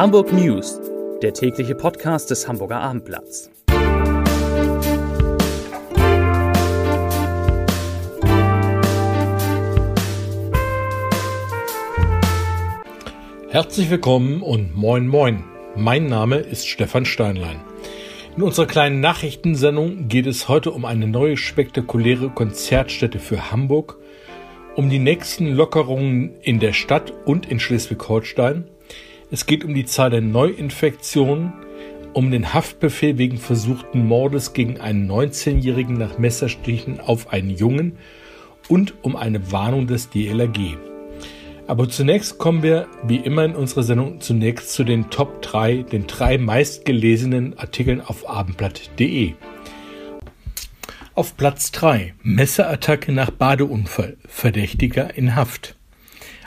Hamburg News, der tägliche Podcast des Hamburger Abendblatts. Herzlich willkommen und moin moin. Mein Name ist Stefan Steinlein. In unserer kleinen Nachrichtensendung geht es heute um eine neue spektakuläre Konzertstätte für Hamburg, um die nächsten Lockerungen in der Stadt und in Schleswig-Holstein. Es geht um die Zahl der Neuinfektionen, um den Haftbefehl wegen versuchten Mordes gegen einen 19-Jährigen nach Messerstichen auf einen Jungen und um eine Warnung des DLRG. Aber zunächst kommen wir, wie immer in unserer Sendung, zunächst zu den Top 3, den drei meistgelesenen Artikeln auf abendblatt.de. Auf Platz 3 Messerattacke nach Badeunfall, Verdächtiger in Haft.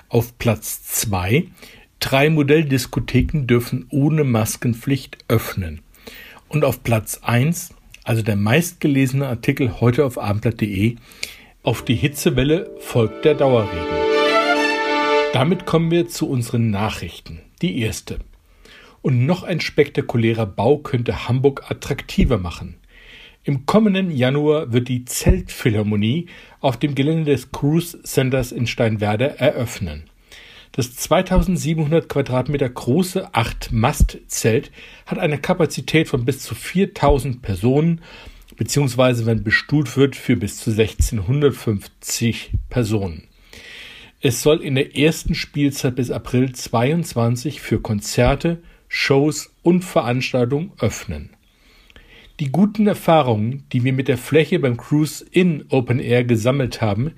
Auf Platz 2 Drei Modelldiskotheken dürfen ohne Maskenpflicht öffnen. Und auf Platz 1, also der meistgelesene Artikel heute auf abendblatt.de, auf die Hitzewelle folgt der Dauerregen. Damit kommen wir zu unseren Nachrichten. Die erste. Und noch ein spektakulärer Bau könnte Hamburg attraktiver machen. Im kommenden Januar wird die Zeltphilharmonie auf dem Gelände des Cruise Centers in Steinwerder eröffnen. Das 2700 Quadratmeter große Acht-Mast-Zelt hat eine Kapazität von bis zu 4000 Personen, beziehungsweise wenn bestuhlt wird, für bis zu 1650 Personen. Es soll in der ersten Spielzeit bis April 22 für Konzerte, Shows und Veranstaltungen öffnen. Die guten Erfahrungen, die wir mit der Fläche beim Cruise in Open Air gesammelt haben,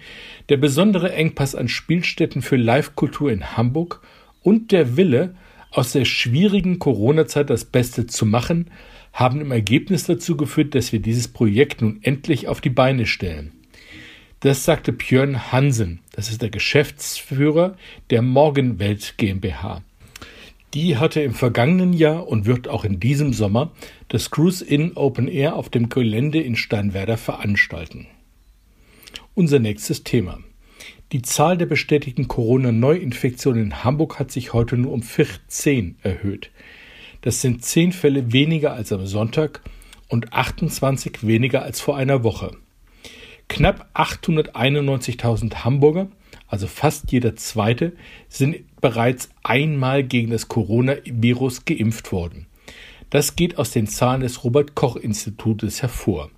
der besondere Engpass an Spielstätten für Live-Kultur in Hamburg und der Wille, aus der schwierigen Corona-Zeit das Beste zu machen, haben im Ergebnis dazu geführt, dass wir dieses Projekt nun endlich auf die Beine stellen. Das sagte Björn Hansen, das ist der Geschäftsführer der Morgenwelt GmbH. Die hatte im vergangenen Jahr und wird auch in diesem Sommer das Cruise in Open Air auf dem Gelände in Steinwerder veranstalten. Unser nächstes Thema. Die Zahl der bestätigten Corona-Neuinfektionen in Hamburg hat sich heute nur um 14 erhöht. Das sind 10 Fälle weniger als am Sonntag und 28 weniger als vor einer Woche. Knapp 891.000 Hamburger, also fast jeder zweite, sind bereits einmal gegen das Coronavirus geimpft worden. Das geht aus den Zahlen des Robert Koch Institutes hervor.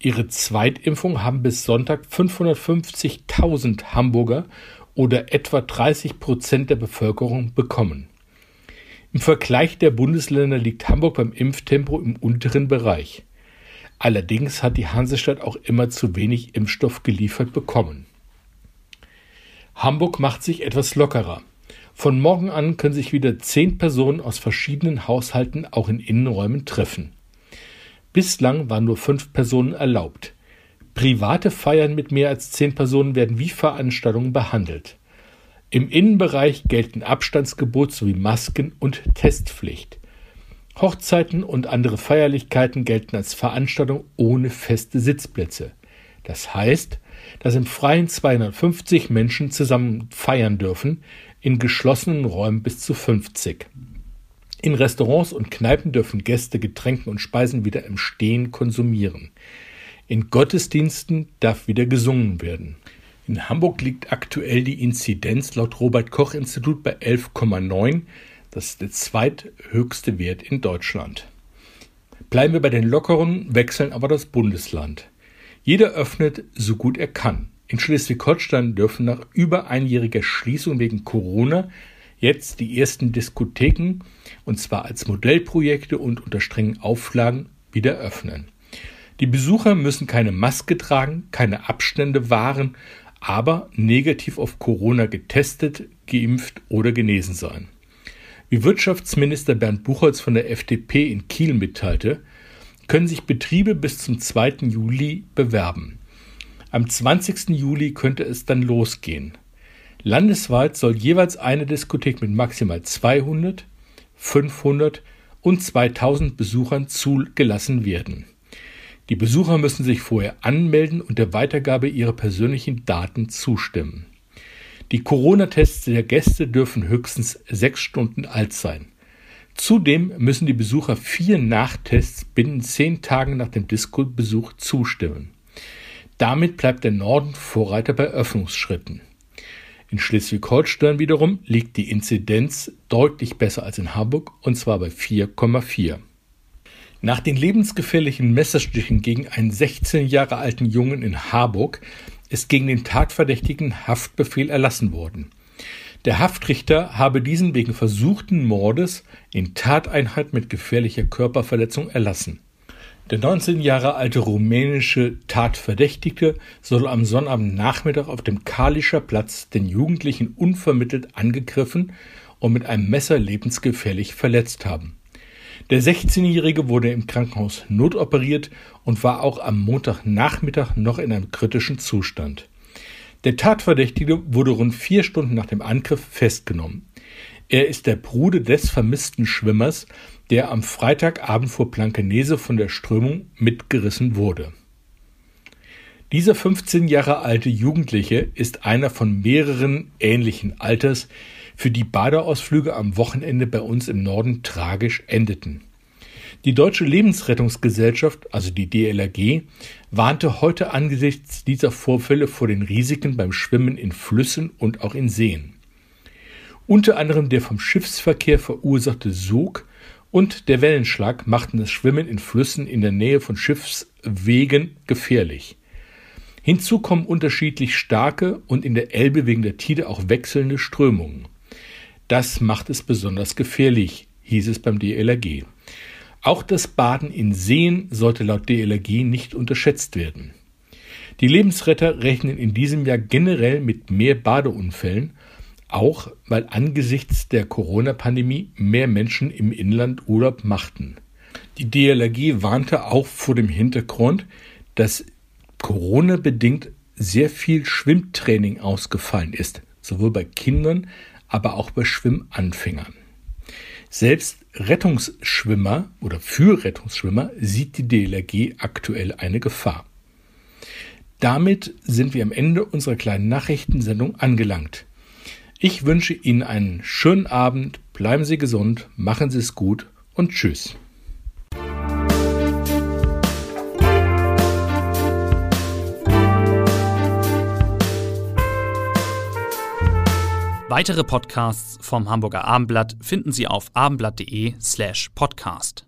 Ihre Zweitimpfung haben bis Sonntag 550.000 Hamburger oder etwa 30 Prozent der Bevölkerung bekommen. Im Vergleich der Bundesländer liegt Hamburg beim Impftempo im unteren Bereich. Allerdings hat die Hansestadt auch immer zu wenig Impfstoff geliefert bekommen. Hamburg macht sich etwas lockerer. Von morgen an können sich wieder zehn Personen aus verschiedenen Haushalten auch in Innenräumen treffen. Bislang waren nur fünf Personen erlaubt. Private Feiern mit mehr als zehn Personen werden wie Veranstaltungen behandelt. Im Innenbereich gelten Abstandsgebot sowie Masken- und Testpflicht. Hochzeiten und andere Feierlichkeiten gelten als Veranstaltung ohne feste Sitzplätze. Das heißt, dass im Freien 250 Menschen zusammen feiern dürfen, in geschlossenen Räumen bis zu 50. In Restaurants und Kneipen dürfen Gäste Getränke und Speisen wieder im Stehen konsumieren. In Gottesdiensten darf wieder gesungen werden. In Hamburg liegt aktuell die Inzidenz laut Robert Koch Institut bei 11,9 das ist der zweithöchste Wert in Deutschland. Bleiben wir bei den Lockeren, wechseln aber das Bundesland. Jeder öffnet so gut er kann. In Schleswig-Holstein dürfen nach über einjähriger Schließung wegen Corona jetzt die ersten Diskotheken, und zwar als Modellprojekte und unter strengen Auflagen, wieder öffnen. Die Besucher müssen keine Maske tragen, keine Abstände wahren, aber negativ auf Corona getestet, geimpft oder genesen sein. Wie Wirtschaftsminister Bernd Buchholz von der FDP in Kiel mitteilte, können sich Betriebe bis zum 2. Juli bewerben. Am 20. Juli könnte es dann losgehen. Landesweit soll jeweils eine Diskothek mit maximal 200, 500 und 2000 Besuchern zugelassen werden. Die Besucher müssen sich vorher anmelden und der Weitergabe ihrer persönlichen Daten zustimmen. Die Corona-Tests der Gäste dürfen höchstens sechs Stunden alt sein. Zudem müssen die Besucher vier Nachtests binnen zehn Tagen nach dem Disco-Besuch zustimmen. Damit bleibt der Norden Vorreiter bei Öffnungsschritten. In Schleswig-Holstein wiederum liegt die Inzidenz deutlich besser als in Hamburg und zwar bei 4,4. Nach den lebensgefährlichen Messerstichen gegen einen 16 Jahre alten Jungen in Harburg ist gegen den Tatverdächtigen Haftbefehl erlassen worden. Der Haftrichter habe diesen wegen versuchten Mordes in Tateinheit mit gefährlicher Körperverletzung erlassen. Der 19 Jahre alte rumänische Tatverdächtige soll am Sonnabendnachmittag auf dem Kalischer Platz den Jugendlichen unvermittelt angegriffen und mit einem Messer lebensgefährlich verletzt haben. Der 16-Jährige wurde im Krankenhaus notoperiert und war auch am Montagnachmittag noch in einem kritischen Zustand. Der Tatverdächtige wurde rund vier Stunden nach dem Angriff festgenommen. Er ist der Bruder des vermissten Schwimmers, der am Freitagabend vor Blankenese von der Strömung mitgerissen wurde. Dieser 15 Jahre alte Jugendliche ist einer von mehreren ähnlichen Alters, für die Badeausflüge am Wochenende bei uns im Norden tragisch endeten. Die Deutsche Lebensrettungsgesellschaft, also die DLRG, warnte heute angesichts dieser Vorfälle vor den Risiken beim Schwimmen in Flüssen und auch in Seen. Unter anderem der vom Schiffsverkehr verursachte Sog und der Wellenschlag machten das Schwimmen in Flüssen in der Nähe von Schiffswegen gefährlich. Hinzu kommen unterschiedlich starke und in der Elbe wegen der Tide auch wechselnde Strömungen. Das macht es besonders gefährlich, hieß es beim DLRG. Auch das Baden in Seen sollte laut DLRG nicht unterschätzt werden. Die Lebensretter rechnen in diesem Jahr generell mit mehr Badeunfällen auch weil angesichts der Corona-Pandemie mehr Menschen im Inland Urlaub machten. Die DLRG warnte auch vor dem Hintergrund, dass Corona bedingt sehr viel Schwimmtraining ausgefallen ist, sowohl bei Kindern, aber auch bei Schwimmanfängern. Selbst Rettungsschwimmer oder für Rettungsschwimmer sieht die DLRG aktuell eine Gefahr. Damit sind wir am Ende unserer kleinen Nachrichtensendung angelangt. Ich wünsche Ihnen einen schönen Abend, bleiben Sie gesund, machen Sie es gut und tschüss. Weitere Podcasts vom Hamburger Abendblatt finden Sie auf abendblatt.de slash podcast.